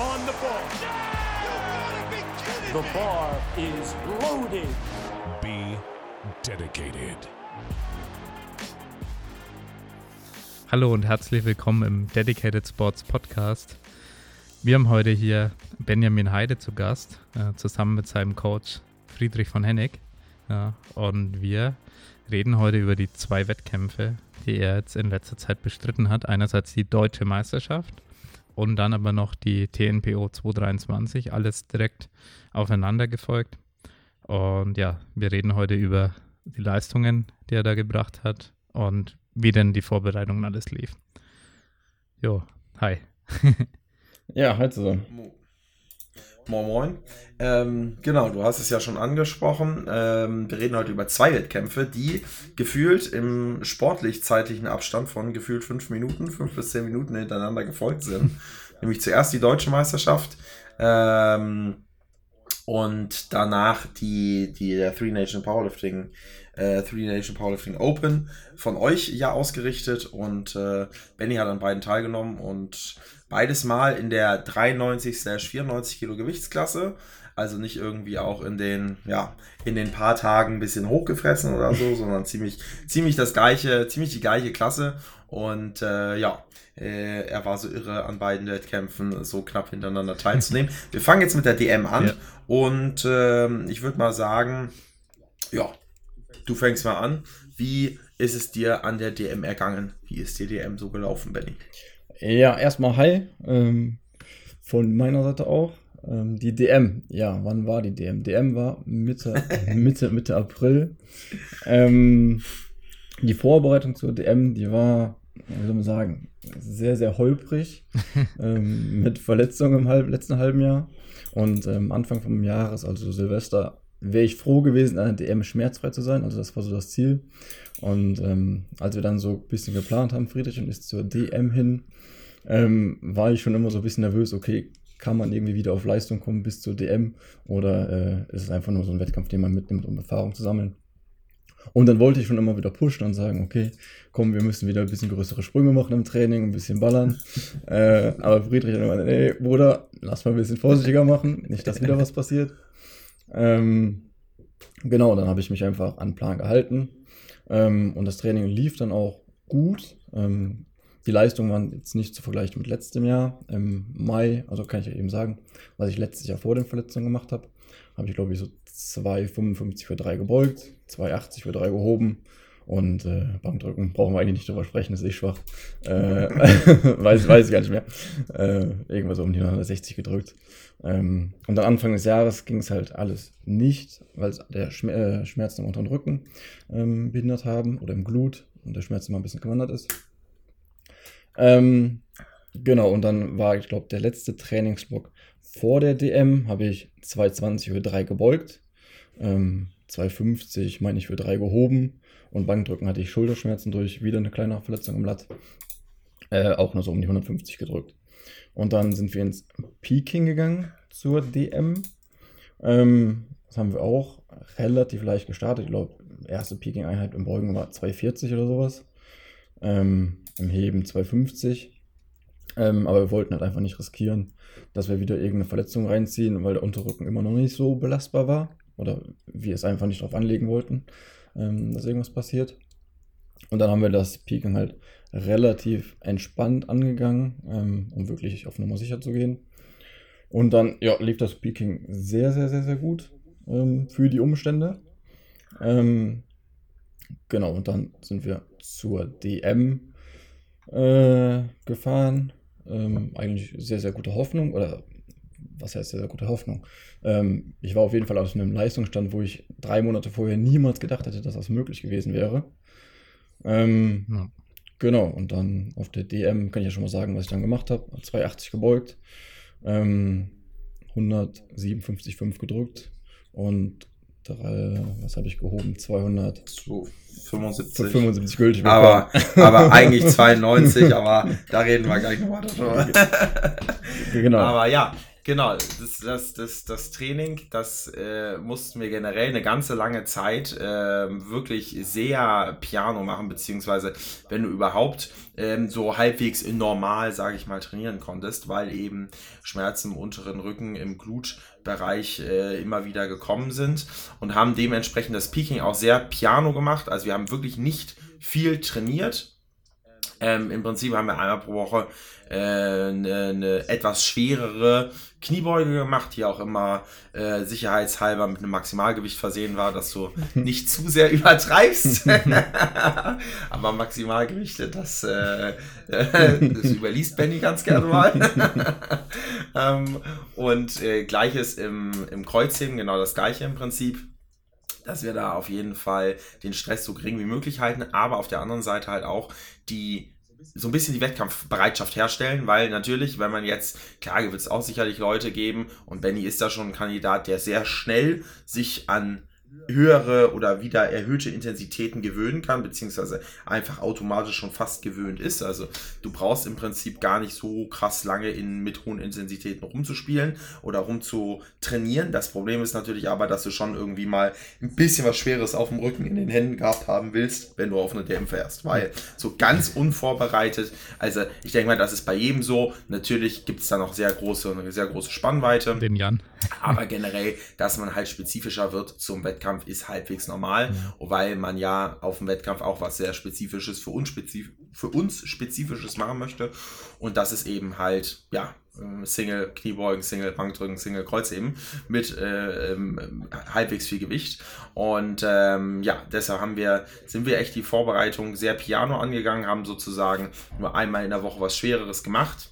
on the ball. The bar is loaded. Be dedicated. Hallo und herzlich willkommen im Dedicated Sports Podcast. Wir haben heute hier Benjamin Heide zu Gast, äh, zusammen mit seinem Coach Friedrich von Hennig. Ja, und wir reden heute über die zwei Wettkämpfe, die er jetzt in letzter Zeit bestritten hat. Einerseits die deutsche Meisterschaft und dann aber noch die TNPO 223, alles direkt aufeinander gefolgt. Und ja, wir reden heute über die Leistungen, die er da gebracht hat und wie denn die Vorbereitungen alles lief. Jo, hi. ja, halt so. Moin Moin. Ähm, genau, du hast es ja schon angesprochen. Ähm, wir reden heute über zwei Wettkämpfe, die gefühlt im sportlich-zeitlichen Abstand von gefühlt fünf Minuten, fünf bis zehn Minuten hintereinander gefolgt sind. Nämlich zuerst die deutsche Meisterschaft ähm, und danach die, die der Three Nation Powerlifting, äh, Three Nation Powerlifting Open von euch ja ausgerichtet und äh, Benny hat an beiden teilgenommen und Beides mal in der 93/94 Kilo Gewichtsklasse. Also nicht irgendwie auch in den, ja, in den paar Tagen ein bisschen hochgefressen oder so, sondern ziemlich, ziemlich das gleiche, ziemlich die gleiche Klasse. Und äh, ja, äh, er war so irre an beiden Wettkämpfen so knapp hintereinander teilzunehmen. Wir fangen jetzt mit der DM an ja. und äh, ich würde mal sagen, ja, du fängst mal an. Wie ist es dir an der DM ergangen? Wie ist die DM so gelaufen, Benny? Ja, erstmal hi. Ähm, von meiner Seite auch. Ähm, die DM, ja, wann war die DM? DM war Mitte, Mitte, Mitte April. Ähm, die Vorbereitung zur DM, die war, wie soll man sagen, sehr, sehr holprig. ähm, mit Verletzungen im halb, letzten halben Jahr. Und ähm, Anfang vom Jahres, also Silvester, wäre ich froh gewesen, an der DM schmerzfrei zu sein. Also das war so das Ziel. Und ähm, als wir dann so ein bisschen geplant haben, Friedrich und ist zur DM hin, ähm, war ich schon immer so ein bisschen nervös, okay, kann man irgendwie wieder auf Leistung kommen bis zur DM oder äh, ist es einfach nur so ein Wettkampf, den man mitnimmt, um Erfahrung zu sammeln. Und dann wollte ich schon immer wieder pushen und sagen, okay, komm, wir müssen wieder ein bisschen größere Sprünge machen im Training, ein bisschen ballern. äh, aber Friedrich hat immer, ey, Bruder, lass mal ein bisschen vorsichtiger machen, nicht, dass wieder was passiert. Ähm, genau, dann habe ich mich einfach an Plan gehalten. Ähm, und das Training lief dann auch gut. Ähm, die Leistungen waren jetzt nicht zu vergleichen mit letztem Jahr. Im Mai, also kann ich ja eben sagen, was ich letztes Jahr vor den Verletzungen gemacht habe, habe ich glaube ich so 2,55 für 3 gebeugt, 2,80 für 3 gehoben und äh, Bankdrücken brauchen wir eigentlich nicht drüber sprechen, ist eh schwach. Äh, weiß, weiß ich gar nicht mehr. Äh, irgendwas um die 160 gedrückt. Ähm, und am Anfang des Jahres ging es halt alles nicht, weil der Schmer äh, Schmerz im unteren Rücken ähm, behindert haben oder im Glut und der Schmerz immer ein bisschen gewandert ist. Ähm, genau, und dann war, ich glaube, der letzte Trainingsblock vor der DM, habe ich 220 für 3 gebeugt, ähm, 250 meine ich für 3 gehoben und Bankdrücken hatte ich Schulterschmerzen durch wieder eine kleine Verletzung im Latt. Äh, auch nur so um die 150 gedrückt. Und dann sind wir ins Peking gegangen zur DM. Ähm, das haben wir auch relativ leicht gestartet. Ich glaube, erste Peking-Einheit im Beugen war 240 oder sowas. Ähm, Im Heben 250. Ähm, aber wir wollten halt einfach nicht riskieren, dass wir wieder irgendeine Verletzung reinziehen, weil der Unterrücken immer noch nicht so belastbar war. Oder wir es einfach nicht darauf anlegen wollten, ähm, dass irgendwas passiert. Und dann haben wir das Peaking halt relativ entspannt angegangen, ähm, um wirklich auf Nummer sicher zu gehen. Und dann ja, lief das Peaking sehr, sehr, sehr, sehr gut ähm, für die Umstände. Ähm, genau, und dann sind wir zur DM äh, gefahren. Ähm, eigentlich sehr, sehr gute Hoffnung, oder was heißt sehr, sehr gute Hoffnung? Ähm, ich war auf jeden Fall aus einem Leistungsstand, wo ich drei Monate vorher niemals gedacht hätte, dass das möglich gewesen wäre. Ähm, ja. Genau, und dann auf der DM kann ich ja schon mal sagen, was ich dann gemacht habe. 280 gebeugt, ähm, 157,5 gedrückt und drei, was habe ich gehoben? 200. So 75. So 75 gültig. Aber, aber eigentlich 92, aber da reden wir gleich nochmal drüber. genau. Aber ja, Genau, das, das, das, das Training, das äh, mussten wir generell eine ganze lange Zeit äh, wirklich sehr piano machen, beziehungsweise wenn du überhaupt ähm, so halbwegs normal, sage ich mal, trainieren konntest, weil eben Schmerzen im unteren Rücken, im Glutbereich äh, immer wieder gekommen sind und haben dementsprechend das Peaking auch sehr piano gemacht. Also wir haben wirklich nicht viel trainiert. Ähm, Im Prinzip haben wir einmal pro Woche eine, äh, eine etwas schwerere Kniebeuge gemacht, die auch immer äh, sicherheitshalber mit einem Maximalgewicht versehen war, dass du nicht zu sehr übertreibst. Aber Maximalgewichte, das, äh, das überliest Benny ganz gerne mal. ähm, und äh, gleiches im, im Kreuzheben, genau das gleiche im Prinzip dass wir da auf jeden Fall den Stress so gering wie möglich halten, aber auf der anderen Seite halt auch die so ein bisschen die Wettkampfbereitschaft herstellen, weil natürlich, wenn man jetzt, klar, wird es auch sicherlich Leute geben und Benny ist da schon ein Kandidat, der sehr schnell sich an höhere oder wieder erhöhte Intensitäten gewöhnen kann, beziehungsweise einfach automatisch schon fast gewöhnt ist. Also du brauchst im Prinzip gar nicht so krass lange in, mit hohen Intensitäten rumzuspielen oder rumzutrainieren. Das Problem ist natürlich aber, dass du schon irgendwie mal ein bisschen was Schweres auf dem Rücken in den Händen gehabt haben willst, wenn du auf eine DM fährst. Weil so ganz unvorbereitet, also ich denke mal, das ist bei jedem so. Natürlich gibt es da noch sehr große, eine sehr große Spannweite. Den Jan. Aber generell, dass man halt spezifischer wird zum Wettkampf, ist halbwegs normal, ja. weil man ja auf dem Wettkampf auch was sehr Spezifisches für uns, spezif für uns Spezifisches machen möchte. Und das ist eben halt, ja, ähm, Single Kniebeugen, Single Bankdrücken, Single Kreuzheben mit äh, ähm, halbwegs viel Gewicht. Und ähm, ja, deshalb haben wir, sind wir echt die Vorbereitung sehr piano angegangen, haben sozusagen nur einmal in der Woche was Schwereres gemacht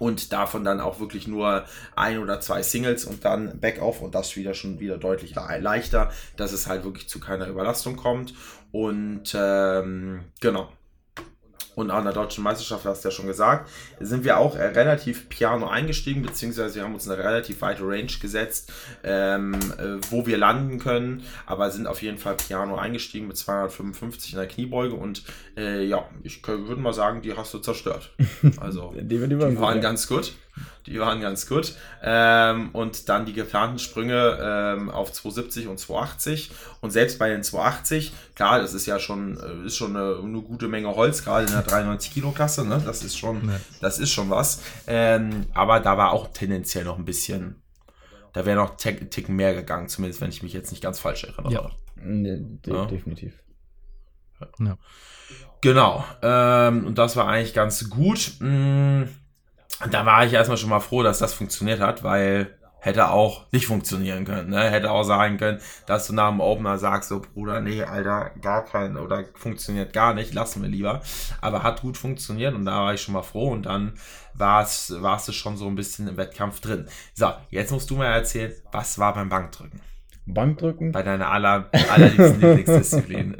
und davon dann auch wirklich nur ein oder zwei Singles und dann Backoff und das wieder schon wieder deutlich leichter, dass es halt wirklich zu keiner Überlastung kommt. Und ähm, genau, und an der deutschen Meisterschaft, hast du ja schon gesagt, sind wir auch äh, relativ piano eingestiegen, beziehungsweise wir haben uns eine relativ weite Range gesetzt, ähm, äh, wo wir landen können, aber sind auf jeden Fall piano eingestiegen mit 255 in der Kniebeuge und äh, ja, ich würde mal sagen, die hast du zerstört. Also, die, die, die waren ganz gut. Die waren ganz gut. Ähm, und dann die geplanten Sprünge ähm, auf 270 und 280. Und selbst bei den 280, klar, das ist ja schon, äh, ist schon eine, eine gute Menge Holz, gerade in der 93 Kilo Klasse. Ne? Das ist schon, ja. das ist schon was. Ähm, aber da war auch tendenziell noch ein bisschen, da wäre noch einen Ticken mehr gegangen, zumindest wenn ich mich jetzt nicht ganz falsch erinnere. Ja, nee, de ja. definitiv. Ja. Genau. Ähm, und das war eigentlich ganz gut. Mmh da war ich erstmal schon mal froh, dass das funktioniert hat, weil hätte auch nicht funktionieren können. Ne? Hätte auch sagen können, dass du nach dem Opener sagst, so Bruder, nee, Alter, gar kein oder funktioniert gar nicht, lassen wir lieber. Aber hat gut funktioniert und da war ich schon mal froh und dann warst, warst du schon so ein bisschen im Wettkampf drin. So, jetzt musst du mir erzählen, was war beim Bankdrücken? Bankdrücken? Bei deiner aller, allerliebsten Lieblingsdisziplin.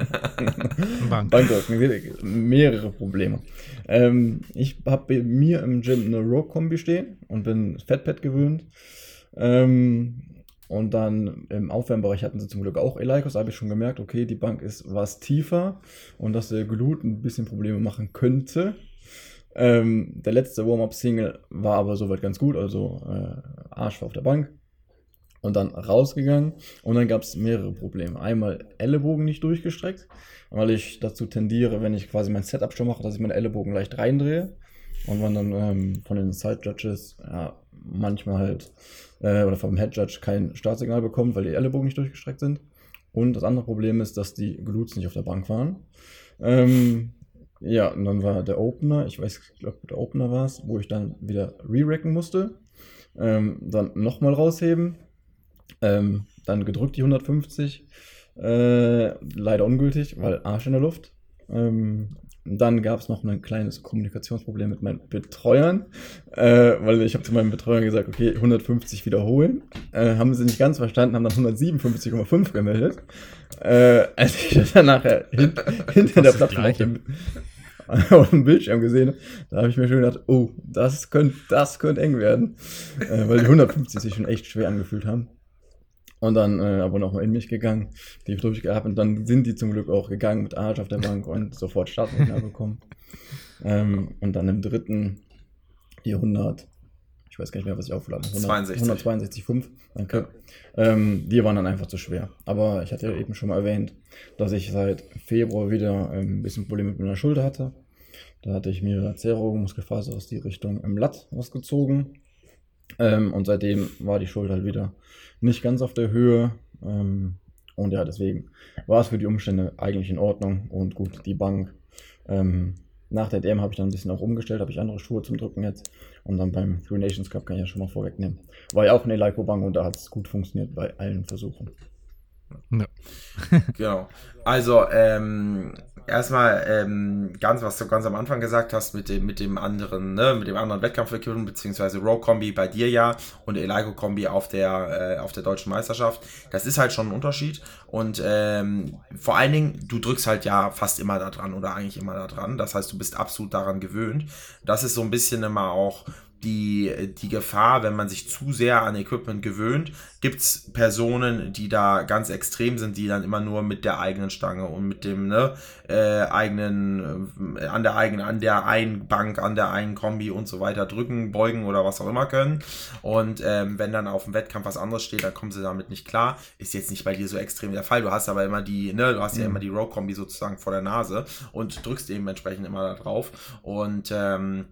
Bank. Bankdrücken, mehrere Probleme. Ähm, ich habe bei mir im Gym eine Row-Kombi stehen und bin Fatpad gewöhnt. Ähm, und dann im Aufwärmbereich hatten sie zum Glück auch Eleikos. Da habe ich schon gemerkt, okay, die Bank ist was tiefer und dass der Glut ein bisschen Probleme machen könnte. Ähm, der letzte Warm-Up-Single war aber soweit ganz gut, also äh, Arsch war auf der Bank und dann rausgegangen und dann gab es mehrere Probleme. Einmal Ellenbogen nicht durchgestreckt, weil ich dazu tendiere, wenn ich quasi mein Setup schon mache, dass ich meine Ellenbogen leicht reindrehe und man dann ähm, von den Side Judges ja, manchmal halt äh, oder vom Head Judge kein Startsignal bekommt, weil die Ellenbogen nicht durchgestreckt sind. Und das andere Problem ist, dass die Glutes nicht auf der Bank waren. Ähm, ja, und dann war der Opener, ich weiß, ich glaube, der Opener war es, wo ich dann wieder re-racken musste. Ähm, dann nochmal rausheben, ähm, dann gedrückt die 150. Äh, leider ungültig, weil Arsch in der Luft. Ähm, dann gab es noch ein kleines Kommunikationsproblem mit meinen Betreuern, äh, weil ich habe zu meinen Betreuern gesagt, okay, 150 wiederholen. Äh, haben sie nicht ganz verstanden, haben dann 157,5 gemeldet. Äh, als ich dann nachher hin, hinter der Plattform auf dem, auf dem, Bildschirm gesehen habe, da habe ich mir schon gedacht, oh, das könnte das könnt eng werden, äh, weil die 150 sich schon echt schwer angefühlt haben. Und dann äh, aber nochmal in mich gegangen, die durchgehabt und dann sind die zum Glück auch gegangen mit Arsch auf der Bank und sofort Startsignal bekommen. Ähm, und dann im dritten die 100, ich weiß gar nicht mehr, was ich. 62. 162,5, danke. Ähm, die waren dann einfach zu schwer. Aber ich hatte ja eben schon mal erwähnt, dass ich seit Februar wieder ähm, ein bisschen Probleme mit meiner Schulter hatte. Da hatte ich mir Zero Muskelfaser aus die Richtung im Latt ausgezogen. Ähm, und seitdem war die Schulter halt wieder nicht ganz auf der Höhe. Ähm, und ja, deswegen war es für die Umstände eigentlich in Ordnung. Und gut, die Bank. Ähm, nach der DM habe ich dann ein bisschen auch umgestellt, habe ich andere Schuhe zum Drücken jetzt. Und dann beim Three Nations Cup kann ich ja schon mal vorwegnehmen. War ja auch eine Eleiko-Bank und da hat es gut funktioniert bei allen Versuchen. Ja. Genau. Also, ähm, erstmal ähm, ganz, was du ganz am Anfang gesagt hast mit dem, mit dem anderen, ne, mit dem anderen Wettkampfequipment, beziehungsweise Row-Kombi bei dir ja und Eligo-Kombi auf der, äh, auf der deutschen Meisterschaft. Das ist halt schon ein Unterschied. Und ähm, vor allen Dingen, du drückst halt ja fast immer da dran oder eigentlich immer da dran. Das heißt, du bist absolut daran gewöhnt. Das ist so ein bisschen immer auch die, die Gefahr, wenn man sich zu sehr an Equipment gewöhnt, gibt es Personen, die da ganz extrem sind, die dann immer nur mit der eigenen Stange und mit dem ne, äh, eigenen, äh, an der eigenen, an der einen Bank, an der einen Kombi und so weiter drücken, beugen oder was auch immer können. Und ähm, wenn dann auf dem Wettkampf was anderes steht, dann kommen sie damit nicht klar. Ist jetzt nicht bei dir so extrem der Fall. Du hast aber immer die, ne, du hast ja immer die Row-Kombi sozusagen vor der Nase und drückst eben entsprechend immer da drauf. Und ähm,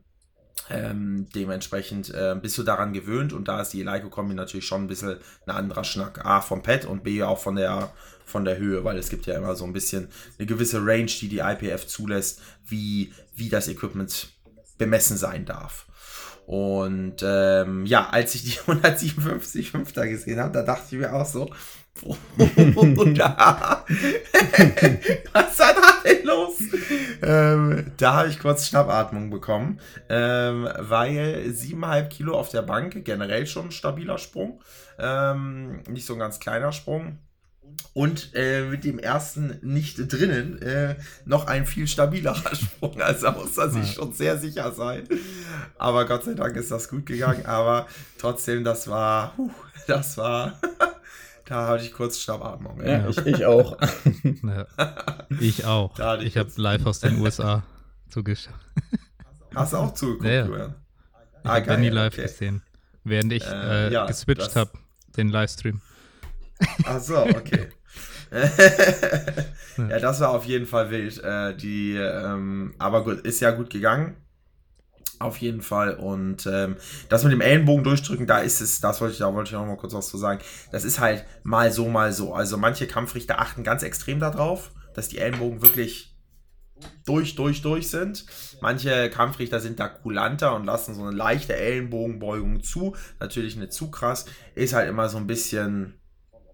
ähm, dementsprechend äh, bist du daran gewöhnt und da ist die Eleiko-Kombi natürlich schon ein bisschen ein anderer Schnack. A vom Pad und B auch von der, von der Höhe, weil es gibt ja immer so ein bisschen eine gewisse Range, die die IPF zulässt, wie, wie das Equipment bemessen sein darf. Und ähm, ja, als ich die 157 Fünfter gesehen habe, da dachte ich mir auch so, Was war da denn los? Ähm, da habe ich kurz Schnappatmung bekommen, ähm, weil 7,5 Kilo auf der Bank generell schon ein stabiler Sprung. Ähm, nicht so ein ganz kleiner Sprung. Und äh, mit dem ersten nicht drinnen äh, noch ein viel stabilerer Sprung. Also da muss er sich schon sehr sicher sein. Aber Gott sei Dank ist das gut gegangen. Aber trotzdem, das war, das war Da hatte ich kurz Schnappatmung. Ja, ja. Ich, ich auch. Ja. Ich auch. ich ich habe live aus den USA zugeschaut. Hast du auch zugeguckt, ja, ja. Ich ah, habe Benny live okay. gesehen, während ich äh, äh, ja, geswitcht habe, den Livestream. Ach so, okay. ja, das war auf jeden Fall wild. Äh, die, ähm, aber gut, ist ja gut gegangen. Auf jeden Fall. Und ähm, das mit dem Ellenbogen durchdrücken, da ist es, das wollte ich, da wollte ich noch mal kurz was zu sagen. Das ist halt mal so, mal so. Also manche Kampfrichter achten ganz extrem darauf, dass die Ellenbogen wirklich durch, durch, durch sind. Manche Kampfrichter sind da kulanter und lassen so eine leichte Ellenbogenbeugung zu. Natürlich nicht zu krass. Ist halt immer so ein bisschen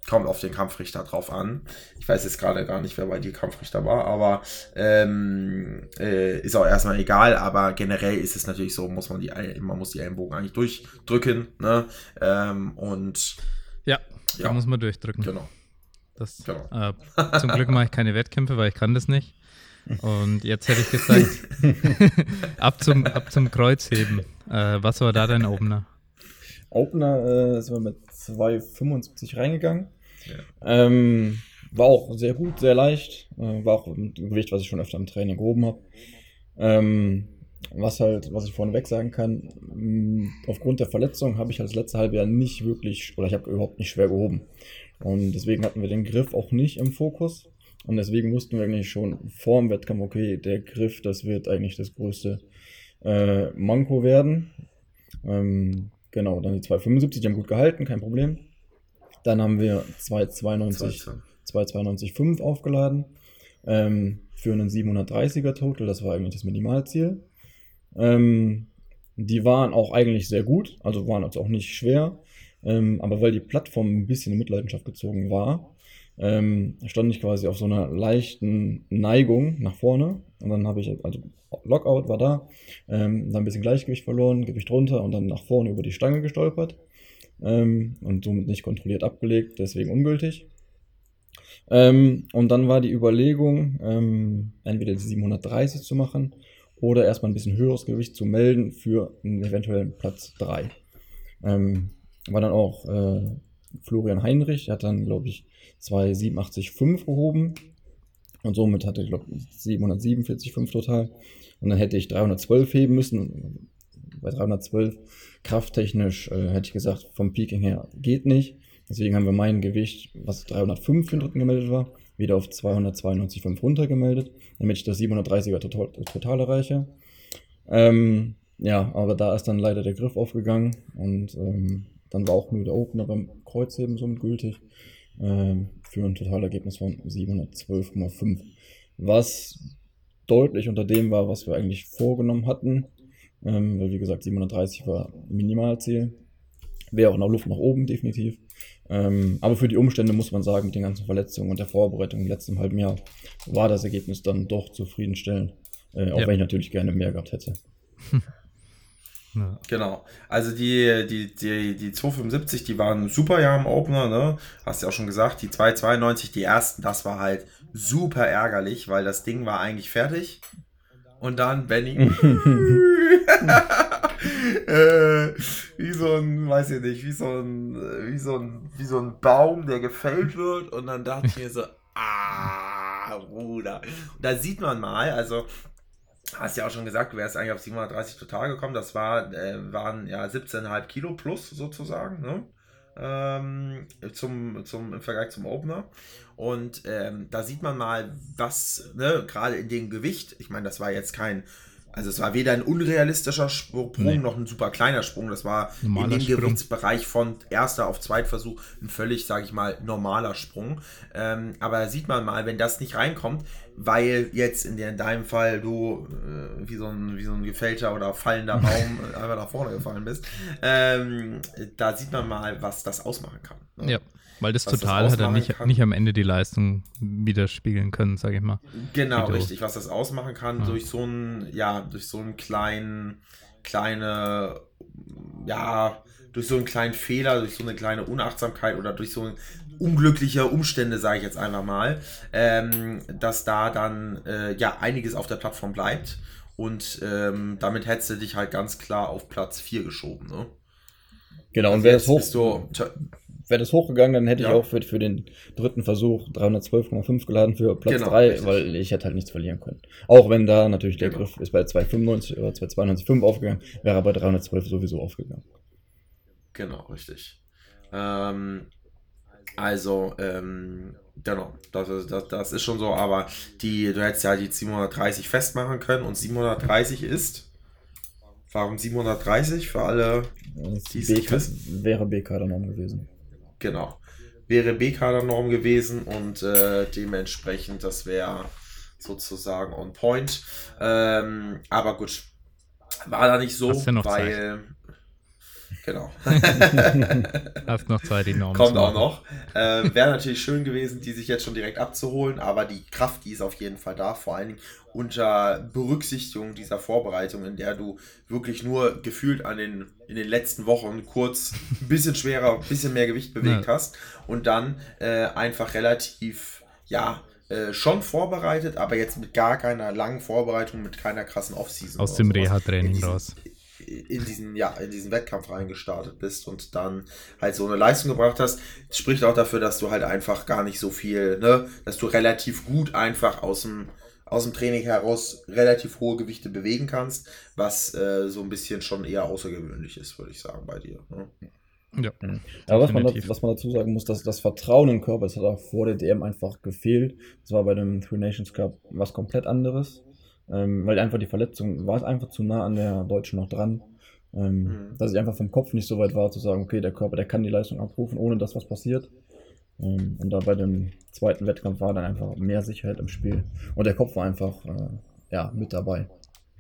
kommt auf den Kampfrichter drauf an. Ich weiß jetzt gerade gar nicht, wer bei dir Kampfrichter war, aber ähm, äh, ist auch erstmal egal. Aber generell ist es natürlich so, muss man die, man muss die Ellenbogen eigentlich durchdrücken. Ne? Ähm, und ja, ja, da muss man durchdrücken. Genau. Das, genau. Äh, zum Glück mache ich keine Wettkämpfe, weil ich kann das nicht. Und jetzt hätte ich gesagt, ab, zum, ab zum Kreuzheben. Äh, was war da dein Opener? Opener äh, sind wir mit 2,75 reingegangen. Ähm, war auch sehr gut, sehr leicht. Äh, war auch ein Gewicht, was ich schon öfter im Training gehoben habe. Ähm, was halt, was ich vorneweg sagen kann, mh, mm, aufgrund der Verletzung habe ich halt das letzte halbe Jahr nicht wirklich, oder ich habe überhaupt nicht schwer gehoben. Und deswegen hatten wir den Griff auch nicht im Fokus. Und deswegen wussten wir eigentlich schon vor dem Wettkampf, okay, der Griff, das wird eigentlich das größte äh, Manko werden. Ähm, Genau, dann die 275, die haben gut gehalten, kein Problem. Dann haben wir 292, 292,5 aufgeladen ähm, für einen 730er Total, das war eigentlich das Minimalziel. Ähm, die waren auch eigentlich sehr gut, also waren also auch nicht schwer, ähm, aber weil die Plattform ein bisschen in Mitleidenschaft gezogen war, ähm, stand ich quasi auf so einer leichten Neigung nach vorne. Und dann habe ich, also Lockout war da, ähm, dann ein bisschen Gleichgewicht verloren, Gewicht runter und dann nach vorne über die Stange gestolpert ähm, und somit nicht kontrolliert abgelegt, deswegen ungültig. Ähm, und dann war die Überlegung, ähm, entweder die 730 zu machen oder erstmal ein bisschen höheres Gewicht zu melden für einen eventuellen Platz 3. Ähm, war dann auch äh, Florian Heinrich, der hat dann, glaube ich, 287,5 gehoben und somit hatte ich, glaube ich, 747,5 total. Und dann hätte ich 312 heben müssen, bei 312. Krafttechnisch äh, hätte ich gesagt, vom Peaking her geht nicht. Deswegen haben wir mein Gewicht, was 305 für den Dritten gemeldet war, wieder auf 292,5 runtergemeldet, damit ich das 730er total, total erreiche. Ähm, ja, aber da ist dann leider der Griff aufgegangen und ähm, dann war auch nur der Opener beim Kreuzheben somit gültig ähm, für ein Totalergebnis von 712,5, was deutlich unter dem war, was wir eigentlich vorgenommen hatten. Ähm, weil wie gesagt, 730 war Minimalziel. Wäre auch noch Luft nach oben, definitiv. Ähm, aber für die Umstände muss man sagen, mit den ganzen Verletzungen und der Vorbereitung im letzten halben Jahr war das Ergebnis dann doch zufriedenstellend. Äh, auch Ja. wenn ich natürlich gerne mehr gehabt hätte. Ja. Genau. Also die, die, die, die 275, die waren super ja im Opener, ne? Hast ja auch schon gesagt, die 292, die ersten, das war halt super ärgerlich, weil das Ding war eigentlich fertig. Und dann Benny. äh, wie so ein, weiß ich nicht, wie so ein, wie so ein, wie so ein Baum, der gefällt wird. Und dann dachte ich mir so, ah, Bruder. Da sieht man mal, also Hast ja auch schon gesagt, du wärst eigentlich auf 730 total gekommen. Das war, äh, waren ja 17,5 Kilo plus sozusagen, ne? Ähm, zum, zum, im Vergleich zum Opener. Und ähm, da sieht man mal, was, ne, gerade in dem Gewicht, ich meine, das war jetzt kein, also es war weder ein unrealistischer Sprung Nee. noch ein super kleiner Sprung. Das war Normaler in dem Sprung. Gewichtsbereich von erster auf Zweitversuch ein völlig, sage ich mal, normaler Sprung. Ähm, aber da sieht man mal, wenn das nicht reinkommt, weil jetzt in, der, in deinem Fall du äh, wie, so ein, wie so ein gefällter oder fallender Baum einfach nach vorne gefallen bist, ähm, da sieht man mal, was das ausmachen kann. ne? ja, weil das Was das Total hat er nicht, kann. nicht am Ende die Leistung widerspiegeln können, sage ich mal. Genau, Video. richtig. Was das ausmachen kann Ja. durch so einen, ja, durch so einen kleinen, kleine, ja, durch so einen kleinen Fehler, durch so eine kleine Unachtsamkeit oder durch so unglückliche Umstände, sage ich jetzt einfach mal, ähm, dass da dann äh, ja einiges auf der Plattform bleibt. Und ähm, damit hättest du dich halt ganz klar auf Platz 4 geschoben. Ne? Genau, und Also wäre jetzt das, hoch, bist du, tja, wär das hochgegangen, dann hätte Ja. ich auch für, für den dritten Versuch 312,5 geladen für Platz Genau, 3, richtig. weil ich hätte halt nichts verlieren können. Auch wenn da natürlich der Genau. Griff ist bei 295 oder 292,5 aufgegangen, wäre er bei 312 sowieso aufgegangen. Genau, richtig. Ähm, also, ähm, genau, das ist, das, das ist schon so, aber die, du hättest ja die 730 festmachen können und 730 ist. Warum 730 für alle? Die wissen. wäre BK dann Norm gewesen. Genau. Wäre B-Kader-Norm gewesen und äh, dementsprechend, das wäre sozusagen on point. Ähm, aber gut, war da nicht so, weil. Genau. Hast noch Zeit, die Norm Kommt auch noch. Äh, Wäre natürlich schön gewesen, die sich jetzt schon direkt abzuholen, aber die Kraft, die ist auf jeden Fall da, vor allen Dingen unter Berücksichtigung dieser Vorbereitung, in der du wirklich nur gefühlt an den, in den letzten Wochen kurz ein bisschen schwerer, ein bisschen mehr Gewicht bewegt Ja. hast und dann äh, einfach relativ, ja, äh, schon vorbereitet, aber jetzt mit gar keiner langen Vorbereitung, mit keiner krassen Offseason. Aus dem. Reha-Training raus. In diesen, ja, in diesen Wettkampf reingestartet bist und dann halt so eine Leistung gebracht hast, spricht auch dafür, dass du halt einfach gar nicht so viel, ne, dass du relativ gut einfach aus dem, aus dem Training heraus relativ hohe Gewichte bewegen kannst, was äh, so ein bisschen schon eher außergewöhnlich ist, würde ich sagen, bei dir. Ne? Ja. Aber was man, was man dazu sagen muss, dass das Vertrauen im Körper, das hat auch vor der DM einfach gefehlt. Das war bei dem Three Nations Cup was komplett anderes. Ähm, weil einfach die Verletzung war es einfach zu nah an der Deutschen noch dran. Ähm, Mhm. Dass ich einfach vom Kopf nicht so weit war, zu sagen, okay, der Körper, der kann die Leistung abrufen, ohne dass was passiert. Ähm, und da bei dem zweiten Wettkampf war dann einfach mehr Sicherheit im Spiel. Und der Kopf war einfach äh, ja, mit dabei.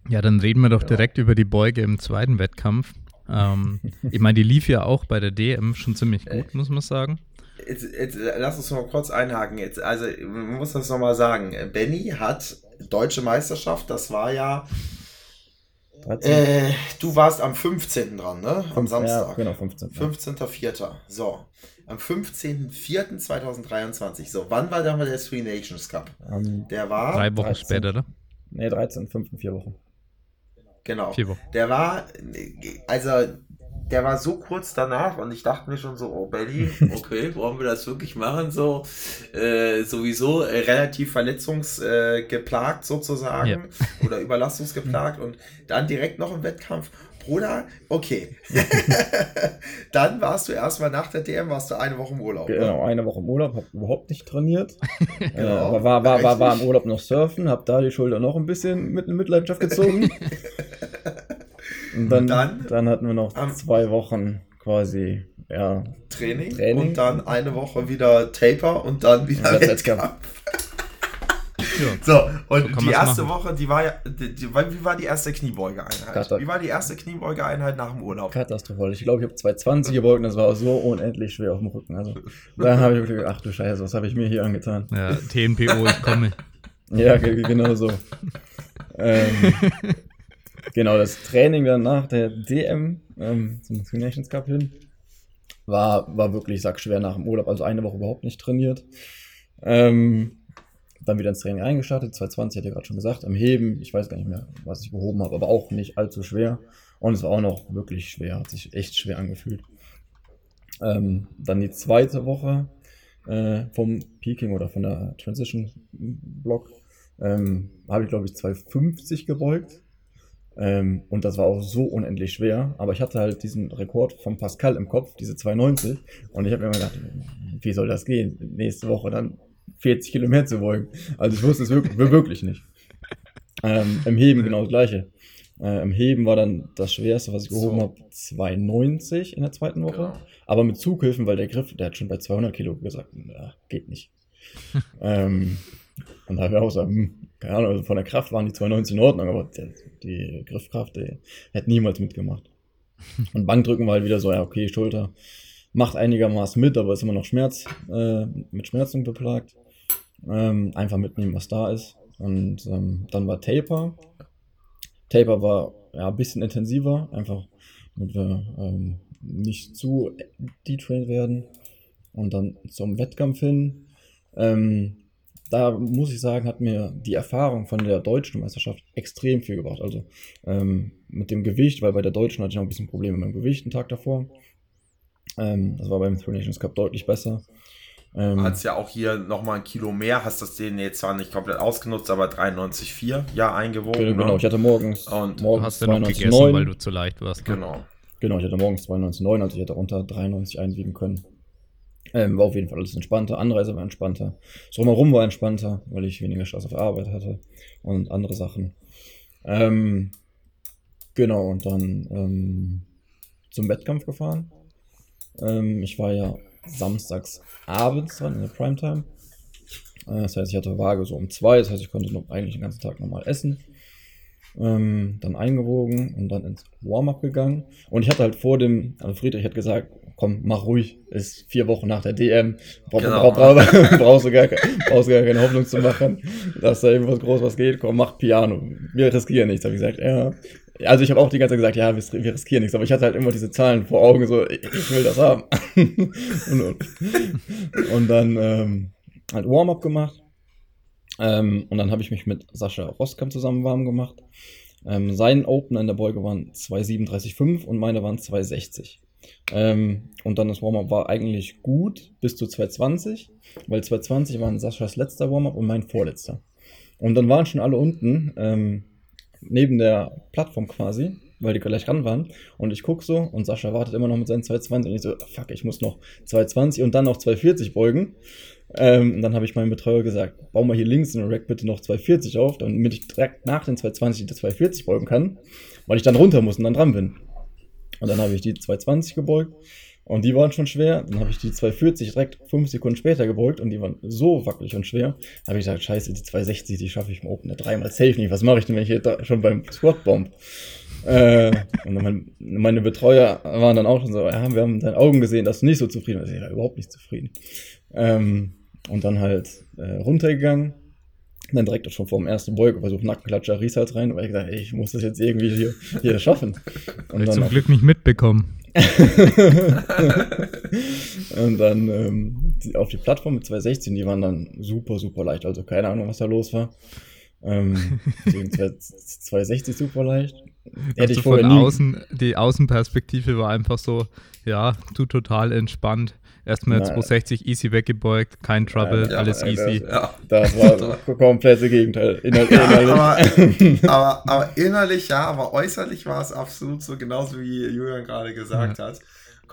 Ja, dann reden wir doch Genau. direkt über die Beuge im zweiten Wettkampf. Ähm, ich meine, die lief ja auch bei der DM schon ziemlich gut, muss man sagen. Jetzt, jetzt lass uns noch kurz einhaken. Jetzt, also, man muss das nochmal sagen. Benny hat deutsche Meisterschaft, das war ja 13, Äh, du warst am 15. dran, ne? Am fünf- Samstag. Ja, genau, 15. ja. 15.04. So. Am 15.04.2023. So, wann war dann mal der Three Nations Cup? Ähm, Der war. Drei Wochen 13. später, oder? nee, 13, 5 in 4 Wochen. Genau. Vier Wochen. Der war. Also, der war so kurz danach und ich dachte mir schon so, oh Benny, okay, wollen wir das wirklich machen? So, äh, sowieso äh, relativ verletzungsgeplagt äh, sozusagen Ja. oder überlastungsgeplagt und dann direkt noch im Wettkampf. Bruder, okay. dann warst du erstmal nach der DM, warst du eine Woche im Urlaub. ne? Genau, eine Woche im Urlaub, hab überhaupt nicht trainiert. äh, Genau, aber war, war, war, war im. Urlaub noch surfen, hab da die Schulter noch ein bisschen mit in Mitleidenschaft gezogen. Und dann, dann? dann hatten wir noch Am- zwei Wochen quasi, ja, Training, Training. und dann eine Woche wieder Taper und dann wieder Und Wettkampf. Ja. So, und So die erste machen. Woche, die war ja, die, die, wie war die erste Kniebeugeeinheit? Wie war die erste Kniebeugeeinheit nach dem Urlaub? katastrophal. Ich glaube, ich habe 220 gebeugt und das war so unendlich schwer auf dem Rücken. Also, da habe ich wirklich gedacht, ach du Scheiße, was habe ich mir hier angetan? ja, TNPO, ich komme. Ja, ge- genau so. ähm, genau, das Training dann nach der DM ähm, zum Nations Cup hin war, war wirklich sackschwer nach dem Urlaub, also eine Woche überhaupt nicht trainiert. Ähm, dann wieder ins Training eingestartet, 220 hat er gerade schon gesagt, am Heben, ich weiß gar nicht mehr, was ich gehoben habe, aber auch nicht allzu schwer. Und es war auch noch wirklich schwer, hat sich echt schwer angefühlt. Ähm, dann die zweite Woche äh, vom Peaking oder von der Transition Block ähm, habe ich, glaube ich, 250 gebeugt. Ähm, und das war auch so unendlich schwer. Aber ich hatte halt diesen Rekord von Pascal im Kopf, diese 290. Und ich habe mir immer gedacht, wie soll das gehen? Nächste Woche dann 40 Kilometer zu beugen. Also ich wusste es wirklich, wirklich nicht. Ähm, Im Heben genau das gleiche. Äh, Im Heben war dann das Schwerste, was ich gehoben So. habe, 290 in der zweiten Woche. Genau. Aber mit Zughilfen, weil der Griff, der hat schon bei 200 Kilo gesagt, ja, geht nicht. ähm, und da habe ich auch gesagt, hm, keine Ahnung, also von der Kraft waren die 290 in Ordnung, aber die Griffkraft, die hätte niemals mitgemacht. Und Bankdrücken war halt wieder so, ja, okay, Schulter macht einigermaßen mit, aber ist immer noch Schmerz, äh, mit Schmerzen beplagt. Ähm, einfach mitnehmen, was da ist. Und ähm, dann war Taper. Taper war ja ein bisschen intensiver, einfach damit wir ähm, nicht zu detrained werden. Und dann zum Wettkampf hin. Ähm, da muss ich sagen, hat mir die Erfahrung von der deutschen Meisterschaft extrem viel gebracht. Also ähm, mit dem Gewicht, weil bei der deutschen hatte ich noch ein bisschen Probleme mit dem Gewicht einen Tag davor. Ähm, das war beim Three Nations Cup deutlich besser. Ähm, Hast ja auch hier nochmal ein Kilo mehr, hast das den jetzt zwar nicht komplett ausgenutzt, aber 93,4 ja eingewogen. genau, ne? ich hatte morgens, Und Du morgens hast ja noch 92,9. gegessen, weil du zu leicht warst. ne? Genau. Genau, ich hatte morgens 92,9, also ich hätte unter 93 einwiegen können. Ähm, war auf jeden Fall alles entspannter. Anreise war entspannter. Das Drumherum war entspannter, weil ich weniger Stress auf Arbeit hatte und andere Sachen. Ähm, genau, und dann ähm, zum Wettkampf gefahren. Ähm, ich war ja samstags abends dran in der Primetime. Äh, das heißt, ich hatte Waage so um zwei, das heißt, ich konnte eigentlich den ganzen Tag normal essen. Ähm, dann eingewogen und dann ins Warm-up gegangen. Und ich hatte halt vor dem, also Friedrich hat gesagt, komm, mach ruhig, ist vier Wochen nach der DM, Bra Genau. bra bra brauchst, du gar, brauchst du gar keine Hoffnung zu machen, dass da irgendwas groß was geht, komm, mach Piano, wir riskieren nichts, habe ich gesagt, ja. Also ich habe auch die ganze Zeit gesagt, ja, wir, wir riskieren nichts, aber ich hatte halt immer diese Zahlen vor Augen, so, ich, ich will das haben. und, und, und dann ähm, halt Warm-up gemacht. Ähm, und dann habe ich mich mit Sascha Roskamp zusammen warm gemacht. Ähm, sein Opener in der Beuge waren 2,37,5 und meine waren 2,60. Ähm, und dann das Warm-up war eigentlich gut bis zu 2,20, weil 2,20 waren Saschas letzter Warm-up und mein vorletzter. Und dann waren schon alle unten, ähm, neben der Plattform quasi, weil die gleich ran waren. Und ich gucke so und Sascha wartet immer noch mit seinen 2,20 und ich so, fuck, ich muss noch 2,20 und dann noch 2,40 beugen. Ähm, und dann habe ich meinem Betreuer gesagt, bau mal hier links in den Rack bitte noch 2,40 auf, damit ich direkt nach den 2,20 die 2,40 beugen kann, weil ich dann runter muss und dann dran bin. Und dann habe ich die 2,20 gebeugt und die waren schon schwer. Dann habe ich die 2,40 direkt 5 Sekunden später gebeugt und die waren so wackelig und schwer. Habe ich gesagt, scheiße, die 2,60, die schaffe ich im Open dreimal safe nicht. Was mache ich denn, wenn ich hier schon beim Squat bomb? äh, und mein, meine Betreuer waren dann auch schon so, ja, wir haben in deinen Augen gesehen, dass du nicht so zufrieden bist. Ich war überhaupt nicht zufrieden. Ähm, und dann halt äh, runtergegangen. Dann direkt schon vor dem ersten Beug versucht Nackenklatscher Riesals rein, weil ich gesagt, ey, ich muss das jetzt irgendwie hier, hier schaffen. Und ich zum auch- Glück nicht mitbekommen. und dann ähm, auf die Plattform mit 216, die waren dann super, super leicht. Also keine Ahnung, was da los war. Ähm, deswegen 260 super leicht. Hätte Also ich von vorher nie. außen, die Außenperspektive war einfach so, ja, du total entspannt. Erstmal Na, 260 easy weggebeugt, kein Trouble, ja, alles ja, easy. Ja. Das war das komplette Gegenteil. Ja, inhaltlich. aber, aber, aber innerlich ja, aber äußerlich war es absolut so, genauso wie Julian gerade gesagt hat.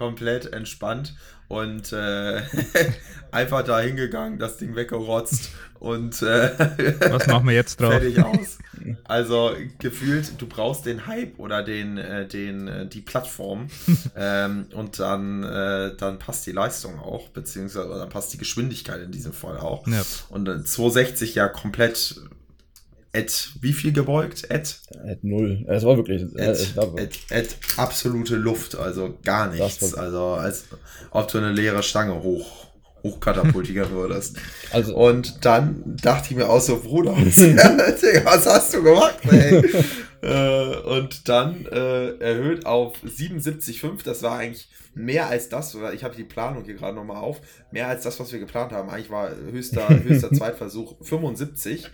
Komplett entspannt und äh, einfach da hingegangen, das Ding weggerotzt und äh, Was machen wir jetzt drauf? fertig aus. Also gefühlt, du brauchst den Hype oder den, äh, den, äh, die Plattform ähm, und dann, äh, dann passt die Leistung auch, beziehungsweise dann passt die Geschwindigkeit in diesem Fall auch. Ja. Und dann 260 ja komplett at wie viel gebeugt? At, At null. Es war wirklich. äh, at, es war, at, at absolute Luft, also gar nichts. Also als ob du eine leere Stange hoch hochkatapultieren würdest. also, Und dann dachte ich mir auch so, Bruder, was, hast du gemacht, ey? äh, und dann äh, erhöht auf 77,5, das war eigentlich mehr als das, oder ich habe die Planung hier gerade nochmal auf, mehr als das, was wir geplant haben. Eigentlich war höchster, höchster Zweitversuch 75.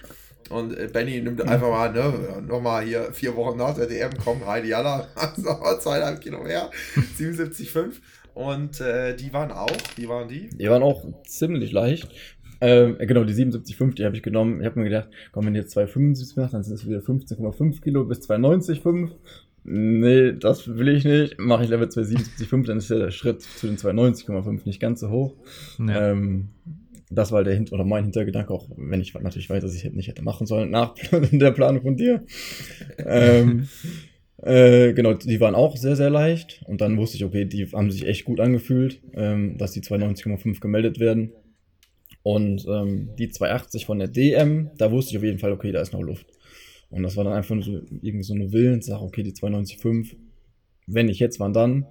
Und äh, Benny nimmt einfach mal, ne, nochmal hier vier Wochen nach der DM, komm, Heidi Jalla, also zweieinhalb Kilo mehr, 77,5. Und äh, die waren auch, wie waren die? die waren auch ziemlich leicht. Ähm, genau, die 77,5, die habe ich genommen. Ich habe mir gedacht, komm, wenn jetzt 275 machst, dann sind es wieder 15,5 Kilo bis 290,5. Nee, das will ich nicht. Mache ich Level 277,5, dann ist ja der Schritt zu den 290,5 nicht ganz so hoch. Ja. Ähm, das war der Hint oder mein Hintergedanke, auch wenn ich natürlich weiß, dass ich nicht hätte machen sollen nach der Planung von dir. ähm, äh, genau, die waren auch sehr, sehr leicht. Und dann wusste ich, okay, die haben sich echt gut angefühlt, ähm, dass die 290,5 gemeldet werden. Und ähm, die 280 von der DM, da wusste ich auf jeden Fall, okay, da ist noch Luft. Und das war dann einfach nur so, irgendwie so eine Willenssache, okay, die 295, wenn nicht jetzt, wann dann?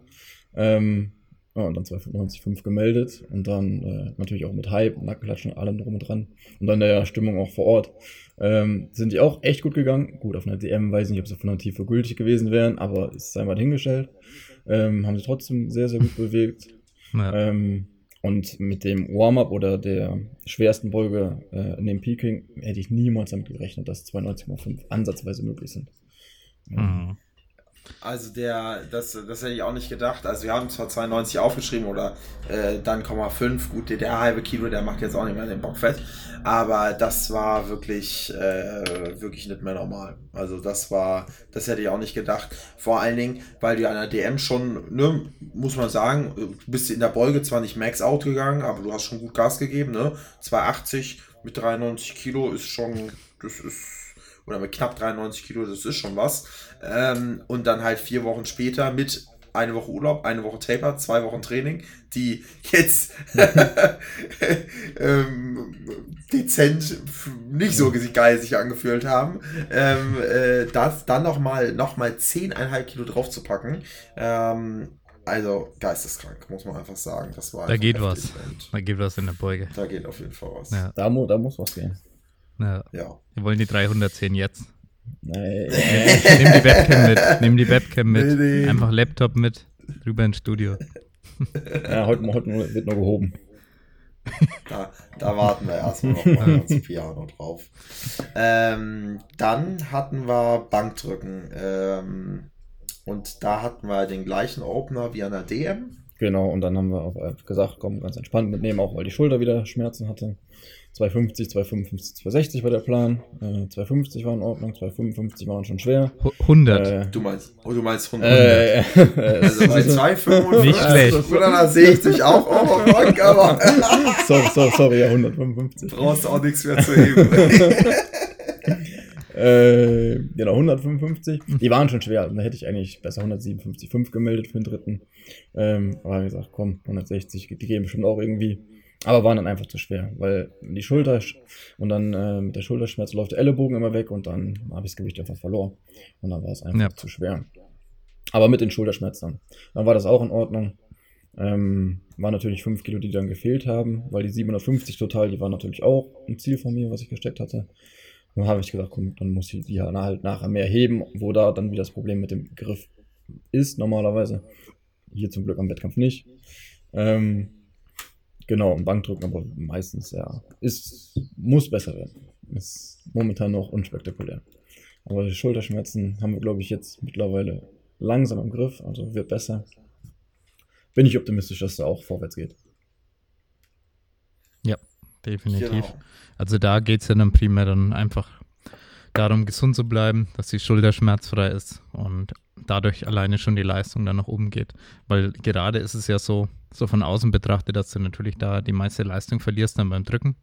Ähm, ja, und dann 295 gemeldet und dann äh, natürlich auch mit Hype, Nackenklatschen, allem drum und dran. Und dann der Stimmung auch vor Ort. Ähm, sind die auch echt gut gegangen. Gut, auf einer DM weiß ich nicht, ob sie von der Tiefe gültig gewesen wären, aber ist einmal hingestellt. Ähm, haben sie trotzdem sehr, sehr gut bewegt. Ja. Ähm, und mit dem Warm-up oder der schwersten Beuge äh, in dem Peaking hätte ich niemals damit gerechnet, dass 92,5 ansatzweise möglich sind. Mhm. Also der, das, das hätte ich auch nicht gedacht. Also wir haben zwar 92 aufgeschrieben oder äh, dann 0,5. Gut, der, der halbe Kilo, der macht jetzt auch nicht mehr den Bock fett. Aber das war wirklich, äh, wirklich nicht mehr normal. Also das war, das hätte ich auch nicht gedacht. Vor allen Dingen, weil du an der DM schon, ne, muss man sagen, du bist in der Beuge zwar nicht max out gegangen, aber du hast schon gut Gas gegeben, ne? 280 mit 93 Kilo ist schon, das ist oder mit knapp 93 Kilo, das ist schon was. Ähm, und dann halt vier Wochen später mit eine Woche Urlaub, eine Woche Taper, zwei Wochen Training, die jetzt ähm, dezent nicht so geil sich angefühlt haben. Ähm, äh, das dann nochmal noch mal 10,5 Kilo draufzupacken. Ähm, also geisteskrank, muss man einfach sagen. Das war Da geht was. und Da geht was in der Beuge. Da geht auf jeden Fall was. Ja. Da, mu da muss was gehen. Ja. ja. Wir wollen die 310 jetzt. Nee. Nimm die Webcam mit. Nimm die Webcam mit. Nee, nee. Einfach Laptop mit. Rüber ins Studio. ja, heute, heute wird nur gehoben. Da, da warten wir erstmal noch mal ans Piano drauf. Ähm, dann hatten wir Bankdrücken. Ähm, und da hatten wir den gleichen Opener wie an der DM. Genau, und dann haben wir auch äh, gesagt, komm, ganz entspannt mitnehmen, auch weil die Schulter wieder Schmerzen hatte. 250, 255, 260 war der Plan. Äh, 250 war in Ordnung, 255 waren schon schwer. Hu- 100. Äh, Du meinst, oh, du meinst 100. äh, also bei 255 Nicht schlecht. Oder da sehe ich dich auch auf dem Bank, aber sorry, sorry, sorry, ja, 155. brauchst du auch nichts mehr zu heben. Äh, genau, 155. Die waren schon schwer. Da hätte ich eigentlich besser 157,5 gemeldet für den dritten. Ähm, aber wie gesagt, komm, 160, die geben bestimmt auch irgendwie. Aber waren dann einfach zu schwer, weil die Schulter und dann äh, mit der Schulterschmerz läuft der Ellenbogen immer weg und dann habe ich das Gewicht einfach verloren. Und dann war es einfach Ja. zu schwer. Aber mit den Schulterschmerzen. Dann war das auch in Ordnung. Ähm, waren natürlich 5 Kilo, die dann gefehlt haben, weil die 750 total, die waren natürlich auch ein Ziel von mir, was ich gesteckt hatte. Dann habe ich gesagt, komm, dann muss ich die halt nachher mehr heben, wo da dann wieder das Problem mit dem Griff ist, normalerweise. Hier zum Glück am Wettkampf nicht. Ähm, genau, und Bankdrücken aber meistens, ja, ist, muss besser werden. ist momentan noch unspektakulär. Aber die Schulterschmerzen haben wir, glaube ich, jetzt mittlerweile langsam im Griff, also wird besser. Bin ich optimistisch, dass da auch vorwärts geht. Ja, definitiv. Genau. Also da geht es ja dann primär dann einfach darum, gesund zu bleiben, dass die Schulter schmerzfrei ist und dadurch alleine schon die Leistung dann nach oben geht. Weil gerade ist es ja so, so von außen betrachtet, dass du natürlich da die meiste Leistung verlierst dann beim Drücken.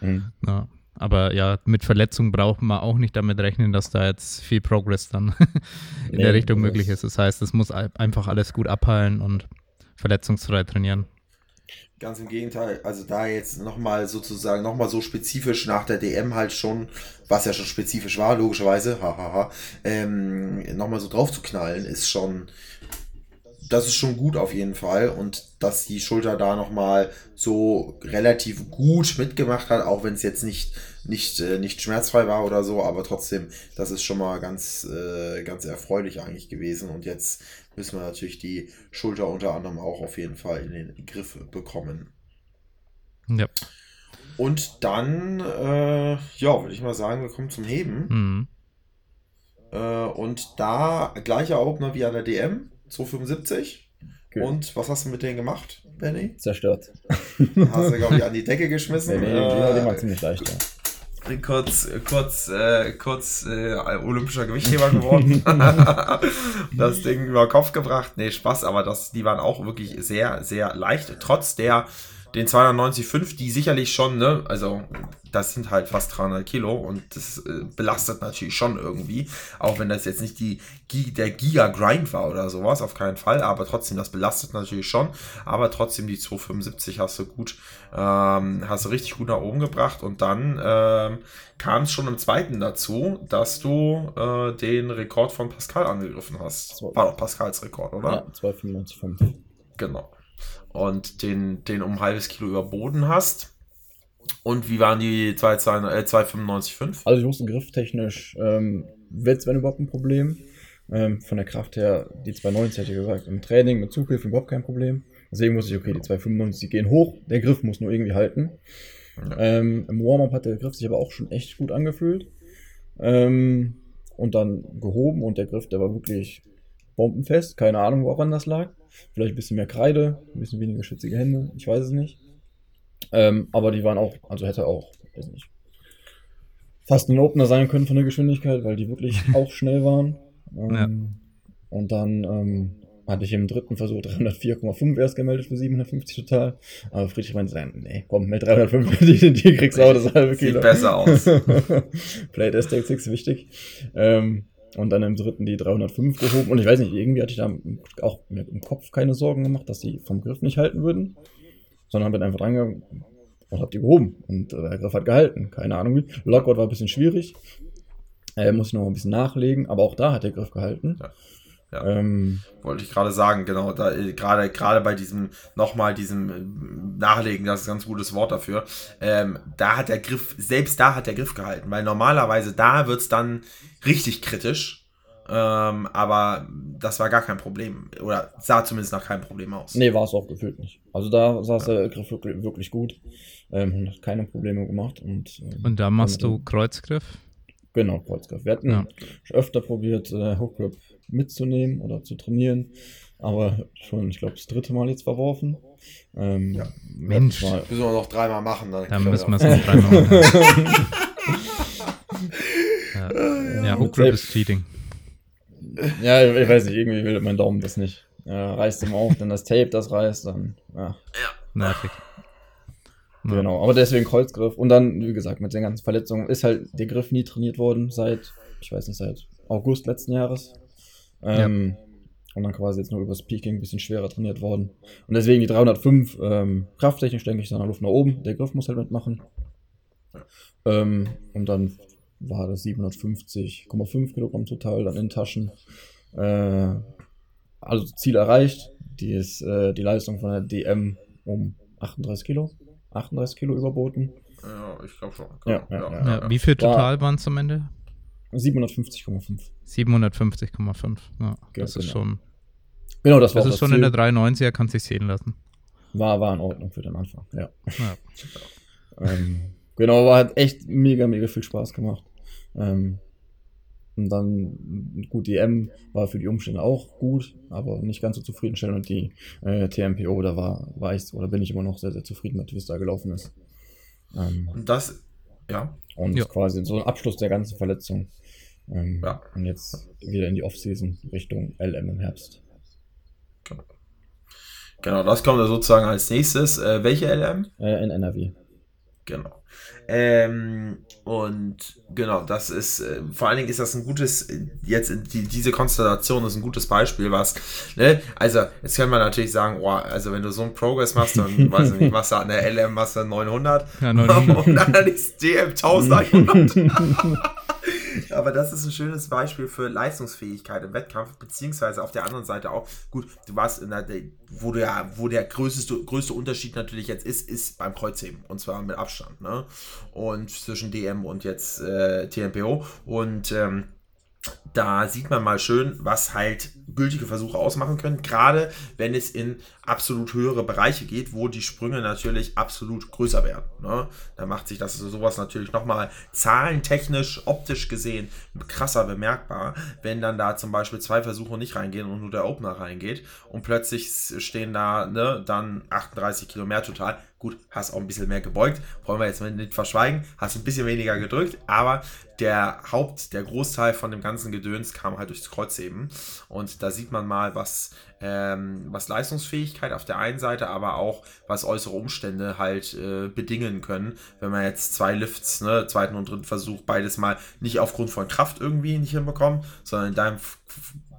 Mhm. Ja, aber ja, mit Verletzung braucht man auch nicht damit rechnen, dass da jetzt viel Progress dann in Nee, der Richtung möglich ist. Das heißt, es muss ein- einfach alles gut abheilen und verletzungsfrei trainieren. Ganz im Gegenteil, also da jetzt nochmal sozusagen, nochmal so spezifisch nach der DM halt schon, was ja schon spezifisch war, logischerweise, hahaha, ähm, nochmal so drauf zu knallen, ist schon, das ist schon gut auf jeden Fall. Und dass die Schulter da nochmal so relativ gut mitgemacht hat, auch wenn es jetzt nicht, nicht, äh, nicht schmerzfrei war oder so, aber trotzdem, das ist schon mal ganz, äh, ganz erfreulich eigentlich gewesen und jetzt müssen wir natürlich die Schulter unter anderem auch auf jeden Fall in den Griff bekommen. Ja. Und dann, äh, ja, würde ich mal sagen, wir kommen zum Heben. Mhm. Äh, und da gleicher Opener wie an der DM, 275. Okay. Und was hast du mit denen gemacht, Benny? Zerstört. Hast du, glaube ich, an die Decke Nee, geschmissen? nee, die, die war äh, ziemlich leicht, ja. Kurz, kurz, äh, kurz äh, olympischer Gewichtheber geworden. das Ding über Kopf gebracht. Nee, Spaß, aber das, die waren auch wirklich sehr, sehr leicht. Trotz der den 290,5, die sicherlich schon, ne, also das sind halt fast 300 Kilo und das äh, belastet natürlich schon irgendwie, auch wenn das jetzt nicht die, der Giga-Grind war oder sowas, auf keinen Fall, aber trotzdem, das belastet natürlich schon, aber trotzdem die 275 hast du gut, ähm, hast du richtig gut nach oben gebracht und dann ähm, kam es schon im zweiten dazu, dass du äh, den Rekord von Pascal angegriffen hast. War doch Pascals Rekord, oder? Ja, 295,5. Genau. Und den, den um ein halbes Kilo überboten hast. Und wie waren die 2, äh, 295,5? Also ich wusste grifftechnisch, ähm, wird es wenn überhaupt ein Problem. Ähm, von der Kraft her, die 290 hätte ich gesagt, im Training mit Zughilfe überhaupt kein Problem. Deswegen wusste ich, okay, die 295, die gehen hoch, der Griff muss nur irgendwie halten. Ja. Ähm, Im Warm-up hat der Griff sich aber auch schon echt gut angefühlt. Ähm, und dann gehoben und der Griff, der war wirklich bombenfest. Keine Ahnung, woran das lag. Vielleicht ein bisschen mehr Kreide, ein bisschen weniger schützige Hände, ich weiß es nicht. Ähm, aber die waren auch, also hätte auch, weiß nicht, fast ein Opener sein können von der Geschwindigkeit, weil die wirklich auch schnell waren. Ähm, Und dann ähm, hatte ich im dritten Versuch 304,5 erst gemeldet für 750 total. Aber Friedrich meinte, nee, komm, mit 305, die, kriegst du auch das halbe Sieht Kilo. besser aus. Play Tactics ist wichtig. Ähm, und dann im dritten die 305 gehoben. Und ich weiß nicht, irgendwie hatte ich da auch mir im Kopf keine Sorgen gemacht, dass die vom Griff nicht halten würden. Sondern bin einfach reingegangen und hab die gehoben. Und äh, der Griff hat gehalten. Keine Ahnung wie. Lockout war ein bisschen schwierig. Äh, muss ich noch ein bisschen nachlegen. Aber auch da hat der Griff gehalten. Ja. Ja. Ähm, Wollte ich gerade sagen, genau, da äh, gerade gerade bei diesem nochmal diesem äh, Nachlegen, das ist ein ganz gutes Wort dafür. Ähm, da hat der Griff, selbst da hat der Griff gehalten, weil normalerweise da wird es dann richtig kritisch. Ähm, aber das war gar kein Problem. Oder sah zumindest nach keinem Problem aus. nee, war es auch gefühlt nicht. Also da saß der Griff wirklich, wirklich gut. Ähm, und hat keine Probleme gemacht. Und, ähm, Und da machst du Kreuzgriff. Genau, Kreuzgriff. Wir hatten Ja. öfter probiert, äh, Hookgrip mitzunehmen oder zu trainieren, aber schon, ich glaube, das dritte Mal jetzt verworfen. Ähm, Ja. Mensch. Mal, Müssen wir noch dreimal machen, dann Da können müssen wir es noch dreimal machen. ja, ja Hookgrip ist Cheating. ja, ich, ich weiß nicht, irgendwie will mein Daumen das nicht. Äh, reißt ihm auf, dann das Tape, das reißt, dann, ja, Nervig. Ja. genau. Aber deswegen Kreuzgriff. Und dann, wie gesagt, mit den ganzen Verletzungen ist halt der Griff nie trainiert worden seit, ich weiß nicht, seit August letzten Jahres. Ähm, Und dann quasi jetzt nur übers Peaking ein bisschen schwerer trainiert worden. Und deswegen die 305 ähm, krafttechnisch denke ich, ist in der Luft nach oben. Der Griff muss halt mitmachen. Ähm, und dann war das 750,5 Kilogramm total, dann in Taschen. Äh, also Ziel erreicht. Die ist äh, die Leistung von der DM um 38 Kilo. 38 Kilo überboten. Ja, ich glaube schon. Ja, ja, ja. Ja, wie viel total waren es am Ende? 750,5. 750,5. Ja, Ja, das ist genau. schon, Genau, das war das ist schon Ziel. in der 390er, kann sich sehen lassen. war, war in Ordnung für den Anfang, ja. Ja. Ähm, Genau, aber hat echt mega, mega viel Spaß gemacht. Ähm, und dann, gut, die M war für die Umstände auch gut, aber nicht ganz so zufriedenstellend. Und die äh, TMPO, da war, war ich, oder bin ich immer noch sehr, sehr zufrieden mit, wie es da gelaufen ist. Ähm, Und das, ja. und Ja. quasi so ein Abschluss der ganzen Verletzung. Ähm, Ja. Und jetzt wieder in die Offseason Richtung LM im Herbst. Genau, das kommt dann sozusagen als nächstes. Äh, welche LM? Äh, in NRW. Genau. Ähm, und genau, das ist, äh, vor allen Dingen ist das ein gutes, jetzt die, diese Konstellation ist ein gutes Beispiel, was, ne, also jetzt kann man natürlich sagen, oh, also wenn du so einen Progress machst, dann, weiß ich nicht, machst du an der LM, machst du 900 Ja, 900. und dann ist DM 1100. Aber das ist ein schönes Beispiel für Leistungsfähigkeit im Wettkampf, beziehungsweise auf der anderen Seite auch, gut, du warst in der, wo du ja, wo der größte, größte Unterschied natürlich jetzt ist, ist beim Kreuzheben. Und zwar mit Abstand, ne? Und zwischen DM und jetzt äh, TMPO. Und ähm, da sieht man mal schön, was halt gültige Versuche ausmachen können, gerade wenn es in absolut höhere Bereiche geht, wo die Sprünge natürlich absolut größer werden. Ne? Da macht sich das sowas natürlich nochmal zahlentechnisch, optisch gesehen krasser bemerkbar, wenn dann da zum Beispiel zwei Versuche nicht reingehen und nur der Opener reingeht und plötzlich stehen da ne, dann 38 Kilo mehr total. Gut, hast auch ein bisschen mehr gebeugt, wollen wir jetzt nicht verschweigen, hast ein bisschen weniger gedrückt, aber der Haupt, der Großteil von dem ganzen Gedöns kam halt durchs Kreuzheben. Und da sieht man mal, was, ähm, was Leistungsfähigkeit auf der einen Seite, aber auch was äußere Umstände halt äh, bedingen können, wenn man jetzt zwei Lifts, ne, zweiten und dritten Versuch, beides mal nicht aufgrund von Kraft irgendwie nicht hinbekommt, sondern in deinem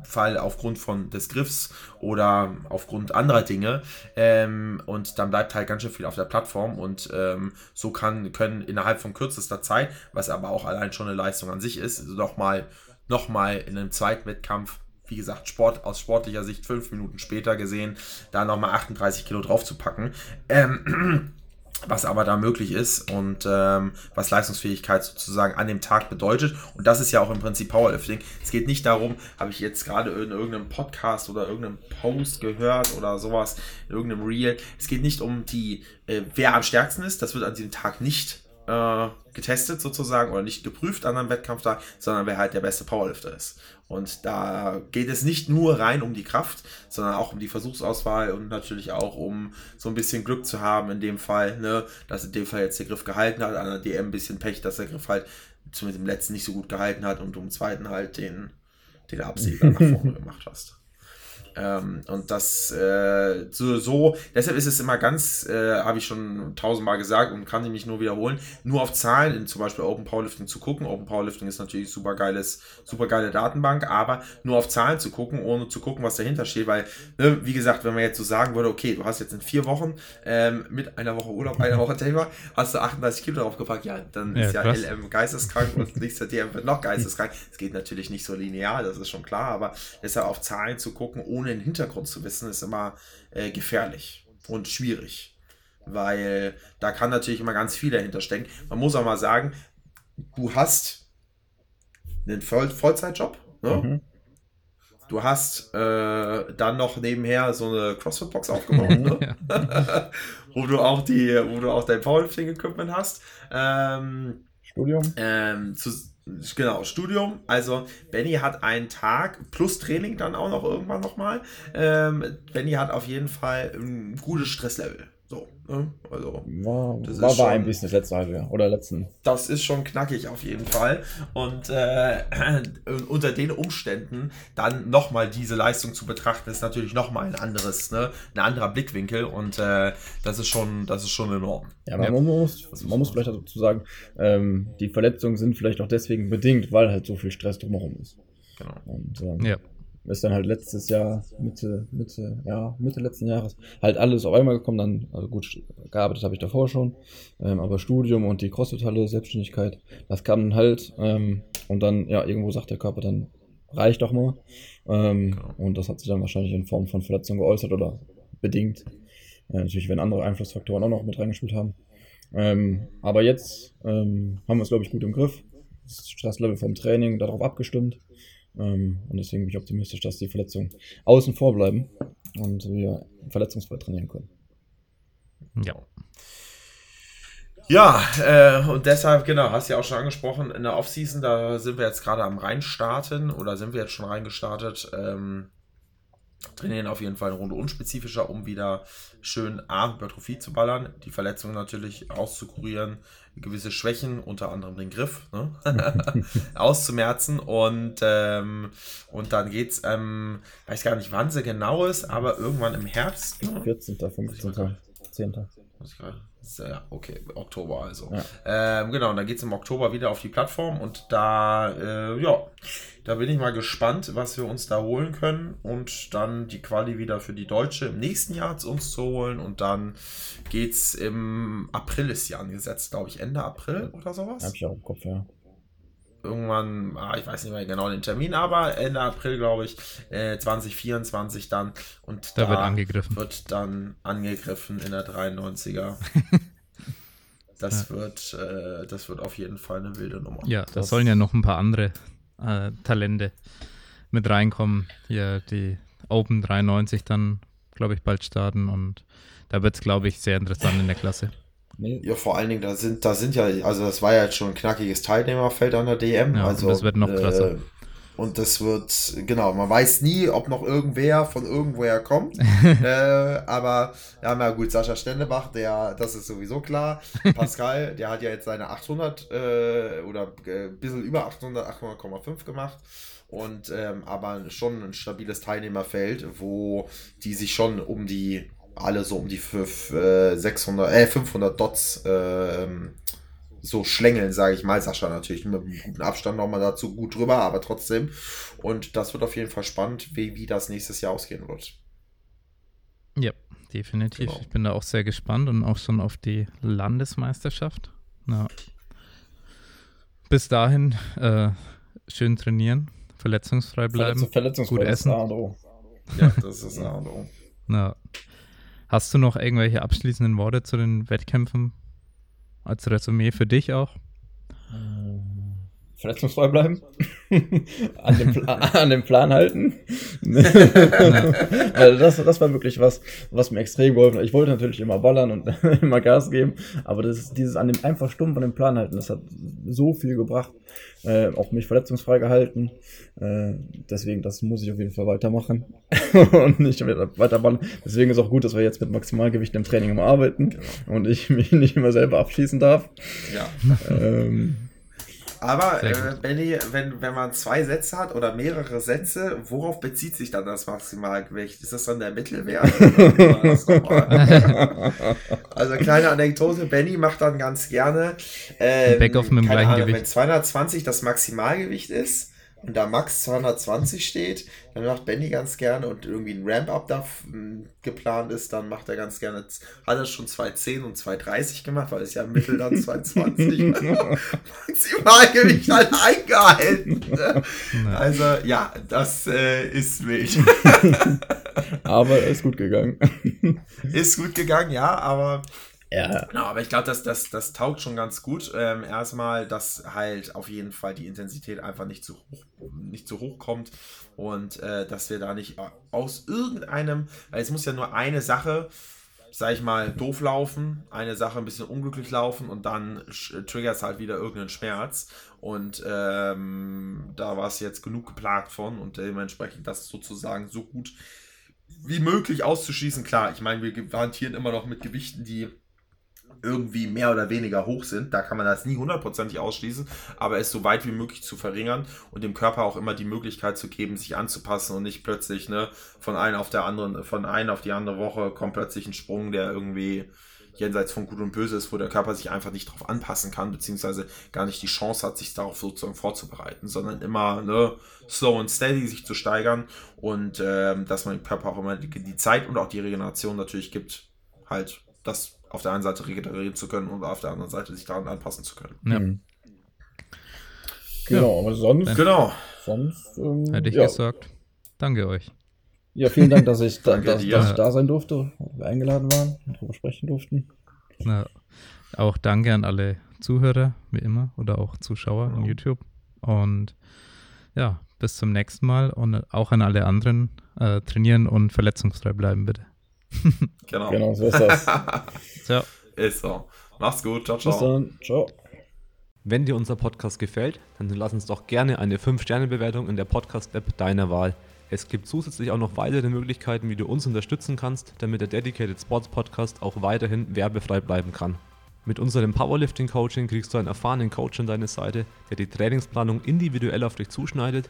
Fall aufgrund von des Griffs oder aufgrund anderer Dinge. Ähm, und dann bleibt halt ganz schön viel auf der Plattform und ähm, so kann, können innerhalb von kürzester Zeit, was aber auch allein schon eine Leistung an sich ist, nochmal noch mal in einem zweiten Wettkampf, wie gesagt, Sport aus sportlicher Sicht fünf Minuten später gesehen, da nochmal 38 Kilo drauf zu packen. Ähm, was aber da möglich ist und ähm, was Leistungsfähigkeit sozusagen an dem Tag bedeutet. Und das ist ja auch im Prinzip Powerlifting. Es geht nicht darum, habe ich jetzt gerade in irgendeinem Podcast oder irgendeinem Post gehört oder sowas, in irgendeinem Reel. Es geht nicht um die, äh, wer am stärksten ist. Das wird an diesem Tag nicht äh, getestet sozusagen oder nicht geprüft an einem Wettkampftag, sondern wer halt der beste Powerlifter ist. Und da geht es nicht nur rein um die Kraft, sondern auch um die Versuchsauswahl und natürlich auch um so ein bisschen Glück zu haben in dem Fall, ne, dass in dem Fall jetzt der Griff gehalten hat, an der DM ein bisschen Pech, dass der Griff halt zumindest im letzten nicht so gut gehalten hat und du im zweiten halt den, den Absieger nach vorne gemacht hast. Ähm, und das äh, so, so, deshalb ist es immer ganz, äh, habe ich schon tausendmal gesagt und kann ich mich nur wiederholen, nur auf Zahlen in zum Beispiel Open Powerlifting zu gucken. Open Powerlifting ist natürlich super geiles, super geile Datenbank, aber nur auf Zahlen zu gucken, ohne zu gucken, was dahinter steht, weil, ne, wie gesagt, wenn man jetzt so sagen würde, okay, du hast jetzt in vier Wochen ähm, mit einer Woche Urlaub, einer Woche Taper, hast du 38 Kilo draufgepackt, ja, dann Ja, ist ja krass. LM geisteskrank und nächster DM wird noch geisteskrank. Es geht natürlich nicht so linear, das ist schon klar, aber deshalb auf Zahlen zu gucken, ohne den Hintergrund zu wissen, ist immer äh, gefährlich und schwierig. Weil da kann natürlich immer ganz viel dahinter stecken. Man muss auch mal sagen, du hast einen Voll Vollzeitjob, ne? Mhm. Du hast äh, dann noch nebenher so eine CrossFit-Box aufgebaut, ne? wo du auch die, wo du auch dein Powerlifting-Equipment hast. Ähm, Studium? ähm, zu, genau, Studium. Also Benny hat einen Tag plus Training dann auch noch irgendwann nochmal. Ähm, Benny hat auf jeden Fall ein gutes Stresslevel. So, ne? Also War, Das war, ist war ein schon- bisschen das letzte halbe Jahr. Oder letzten. das ist schon knackig auf jeden Fall. Und äh, unter den Umständen dann nochmal diese Leistung zu betrachten, ist natürlich nochmal ein anderes, ne? ein anderer Blickwinkel. Und äh, das ist schon, das ist schon enorm. Ja, aber Ja. man muss, man muss vielleicht dazu sagen, ähm, die Verletzungen sind vielleicht auch deswegen bedingt, weil halt so viel Stress drumherum ist. Genau. Und ähm, Ja. Ist dann halt letztes Jahr, Mitte, Mitte, ja, Mitte letzten Jahres, halt alles auf einmal gekommen. Dann, also gut, gearbeitet habe ich davor schon, ähm, aber Studium und die CrossFit-Halle, Selbstständigkeit, das kam dann halt. Ähm, und dann, ja, irgendwo sagt der Körper dann, reicht doch mal. Ähm, Genau. Und das hat sich dann wahrscheinlich in Form von Verletzung geäußert oder bedingt. Äh, natürlich, wenn andere Einflussfaktoren auch noch mit reingespielt haben. Ähm, aber jetzt ähm, haben wir es, glaube ich, gut im Griff. Das Stresslevel vom Training darauf abgestimmt. Ähm, und deswegen bin ich optimistisch, dass die Verletzungen außen vor bleiben und wir verletzungsfrei trainieren können. Ja. Ja, äh, und deshalb, genau, hast du ja auch schon angesprochen, in der Offseason, da sind wir jetzt gerade am reinstarten oder sind wir jetzt schon reingestartet. Ähm, trainieren auf jeden Fall eine Runde unspezifischer, um wieder schön A, Hypertrophie zu ballern, die Verletzungen natürlich auszukurieren, gewisse Schwächen, unter anderem den Griff, ne? auszumerzen und, ähm, und dann geht's, ähm, weiß gar nicht, wann sie genau ist, aber irgendwann im Herbst. Ne? 14., 15., 10. Muss ich gerade- Ja, okay, Oktober also. Ja. Ähm, genau, und dann geht es im Oktober wieder auf die Plattform und da, äh, ja, da bin ich mal gespannt, was wir uns da holen können und dann die Quali wieder für die Deutsche im nächsten Jahr zu uns zu holen und dann geht's im April ist ja angesetzt, glaube ich, Ende April oder sowas Hab ich auch im Kopf, ja. Irgendwann, ah, ich weiß nicht mehr genau den Termin, aber Ende April, glaube ich, äh, 2024 dann. Und Da wird angegriffen. Wird dann angegriffen in der 93er. Das wird, äh, das wird auf jeden Fall eine wilde Nummer. Ja, da sollen ja noch ein paar andere äh, Talente mit reinkommen. Hier die Open 93 dann, glaube ich, bald starten und da wird es, glaube ich, sehr interessant in der Klasse. Nee, Ja, vor allen Dingen, da sind, da sind ja, also das war ja jetzt schon ein knackiges Teilnehmerfeld an der DM. Ja, also, und das wird noch krasser. Äh, und das wird, genau, man weiß nie, ob noch irgendwer von irgendwoher kommt. äh, aber, ja, na gut, Sascha Stendebach, der, das ist sowieso klar. Pascal, der hat ja jetzt seine 800 äh, oder äh, ein bisschen über 800, 800,5 gemacht. Und, ähm, aber schon ein stabiles Teilnehmerfeld, wo die sich schon um die, alle so um die fünf, äh, 600, äh, 500 Dots ähm, so schlängeln, sage ich mal. Sascha natürlich mit einem guten Abstand nochmal dazu gut drüber, aber trotzdem. Und das wird auf jeden Fall spannend, wie, wie das nächstes Jahr ausgehen wird. Ja, definitiv. Genau. Ich bin da auch sehr gespannt und auch schon auf die Landesmeisterschaft. Ja. Bis dahin äh, schön trainieren, verletzungsfrei bleiben. Verletzungsfrei gut ist essen. A und O. Ja, das ist A und O. Hast du noch irgendwelche abschließenden Worte zu den Wettkämpfen als Resümee für dich auch? Verletzungsfrei bleiben. an, dem Pla an dem Plan halten. also das, das war wirklich was, was mir extrem geholfen hat. Ich wollte natürlich immer ballern und immer Gas geben, aber das dieses an dem einfach stumpf an dem Plan halten, das hat so viel gebracht. Äh, auch mich verletzungsfrei gehalten. Äh, deswegen, das muss ich auf jeden Fall weitermachen und nicht weiter, ballern. Deswegen ist auch gut, dass wir jetzt mit Maximalgewicht im Training immer arbeiten und ich mich nicht immer selber abschießen darf. Ja. Ähm, Aber, äh, Benny, wenn, wenn man zwei Sätze hat oder mehrere Sätze, worauf bezieht sich dann das Maximalgewicht? Ist das dann der Mittelwert? Also, kleine Anekdote: Benny macht dann ganz gerne. Ähm, Backoff mit dem keine gleichen Ahnung, Gewicht. Wenn 220 das Maximalgewicht ist und da Max 220 steht, dann macht Benny ganz gerne und irgendwie ein Ramp-Up da m, geplant ist, dann macht er ganz gerne, hat er schon 210 und 230 gemacht, weil es ja im Mittel dann 220 Maximalgewicht halt eingehalten. Ne? Also ja, das äh, ist wild. aber ist gut gegangen. ist gut gegangen, ja, aber ja. Genau, aber ich glaube, das, das, das taugt schon ganz gut. Ähm, erstmal, dass halt auf jeden Fall die Intensität einfach nicht zu hoch, nicht zu hoch kommt und äh, dass wir da nicht aus irgendeinem, weil es muss ja nur eine Sache, sag ich mal, doof laufen, eine Sache ein bisschen unglücklich laufen und dann triggert es halt wieder irgendeinen Schmerz. Und ähm, da war es jetzt genug geplagt von und dementsprechend das sozusagen so gut wie möglich auszuschließen. Klar, ich meine, wir garantieren immer noch mit Gewichten, die irgendwie mehr oder weniger hoch sind. Da kann man das nie hundertprozentig ausschließen, aber es so weit wie möglich zu verringern und dem Körper auch immer die Möglichkeit zu geben, sich anzupassen und nicht plötzlich ne, von einer auf der anderen, von einer auf die andere Woche kommt plötzlich ein Sprung, der irgendwie jenseits von Gut und Böse ist, wo der Körper sich einfach nicht darauf anpassen kann, beziehungsweise gar nicht die Chance hat, sich darauf sozusagen vorzubereiten, sondern immer ne, slow and steady sich zu steigern und ähm, dass man dem Körper auch immer die, die Zeit und auch die Regeneration natürlich gibt, halt das auf der einen Seite regenerieren zu können und auf der anderen Seite sich daran anpassen zu können. Ja. Mhm. Genau, aber sonst, Genau. sonst ähm, Hätte ich ja. gesagt. Danke euch. ja, vielen Dank, dass ich, da, dass, dass ich da sein durfte, dass wir eingeladen waren und darüber sprechen durften. Ja. Auch danke an alle Zuhörer, wie immer, oder auch Zuschauer Genau. in YouTube. Und ja, bis zum nächsten Mal und auch an alle anderen äh, trainieren und verletzungsfrei bleiben, bitte. Genau. Genau, so ist das. Ciao. Ist so. Mach's gut. Ciao, ciao. Bis dann. Ciao. Wenn dir unser Podcast gefällt, dann lass uns doch gerne eine 5-Sterne-Bewertung in der Podcast-App deiner Wahl. Es gibt zusätzlich auch noch weitere Möglichkeiten, wie du uns unterstützen kannst, damit der Dedicated Sports Podcast auch weiterhin werbefrei bleiben kann. Mit unserem Powerlifting Coaching kriegst du einen erfahrenen Coach an deine Seite, der die Trainingsplanung individuell auf dich zuschneidet,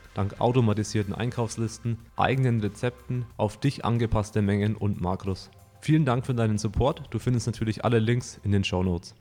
dank automatisierten Einkaufslisten, eigenen Rezepten, auf dich angepasste Mengen und Makros. Vielen Dank für deinen Support. Du findest natürlich alle Links in den Show Notes.